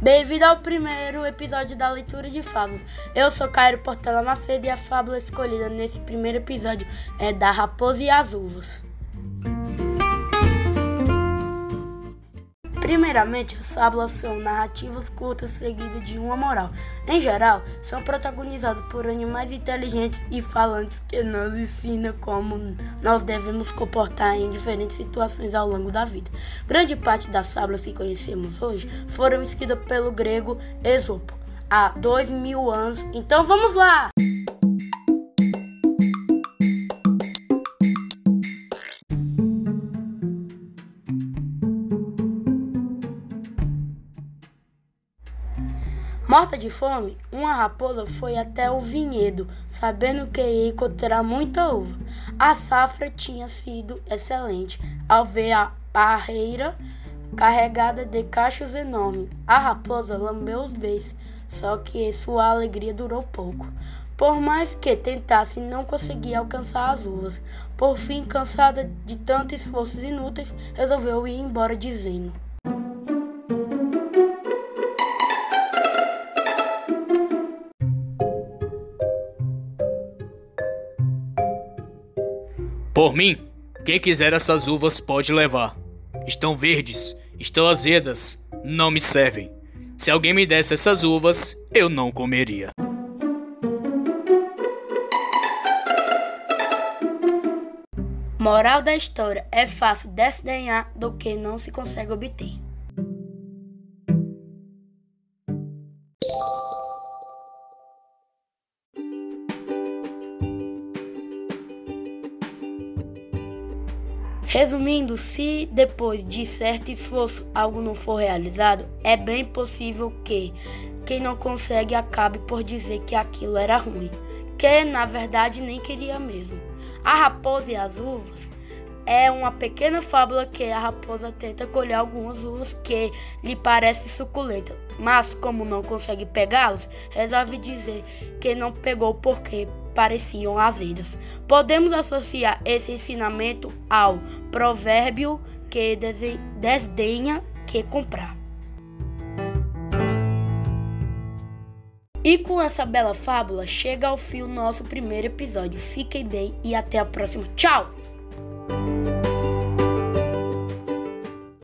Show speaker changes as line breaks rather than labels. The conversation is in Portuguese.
Bem-vindo ao primeiro episódio da leitura de fábula. Eu sou Cairo Portela Macedo e a fábula escolhida nesse primeiro episódio é da Raposa e as Uvas. Primeiramente, as fábulas são narrativas curtas seguidas de uma moral. Em geral, são protagonizadas por animais inteligentes e falantes que nos ensinam como nós devemos comportar em diferentes situações ao longo da vida. Grande parte das fábulas que conhecemos hoje foram escritas pelo grego Esopo há dois mil anos. Então vamos lá! Morta de fome, uma raposa foi até o vinhedo, sabendo que ia encontrar muita uva. A safra tinha sido excelente. Ao ver a parreira carregada de cachos enormes, a raposa lambeu os beijos, só que sua alegria durou pouco. Por mais que tentasse, não conseguia alcançar as uvas. Por fim, cansada de tantos esforços inúteis, resolveu ir embora dizendo:
Por mim, quem quiser essas uvas pode levar. Estão verdes, estão azedas, não me servem. Se alguém me desse essas uvas, eu não comeria.
Moral da história: é fácil desdenhar do que não se consegue obter. Resumindo, se depois de certo esforço algo não for realizado, é bem possível que quem não consegue acabe por dizer que aquilo era ruim, que na verdade nem queria mesmo. A raposa e as uvas é uma pequena fábula que a raposa tenta colher algumas uvas que lhe parecem suculentas, mas como não consegue pegá-las, resolve dizer que não pegou porque pareciam azedas. Podemos associar esse ensinamento ao provérbio que desdenha que comprar. E com essa bela fábula chega ao fim o nosso primeiro episódio. Fiquem bem e até a próxima. Tchau!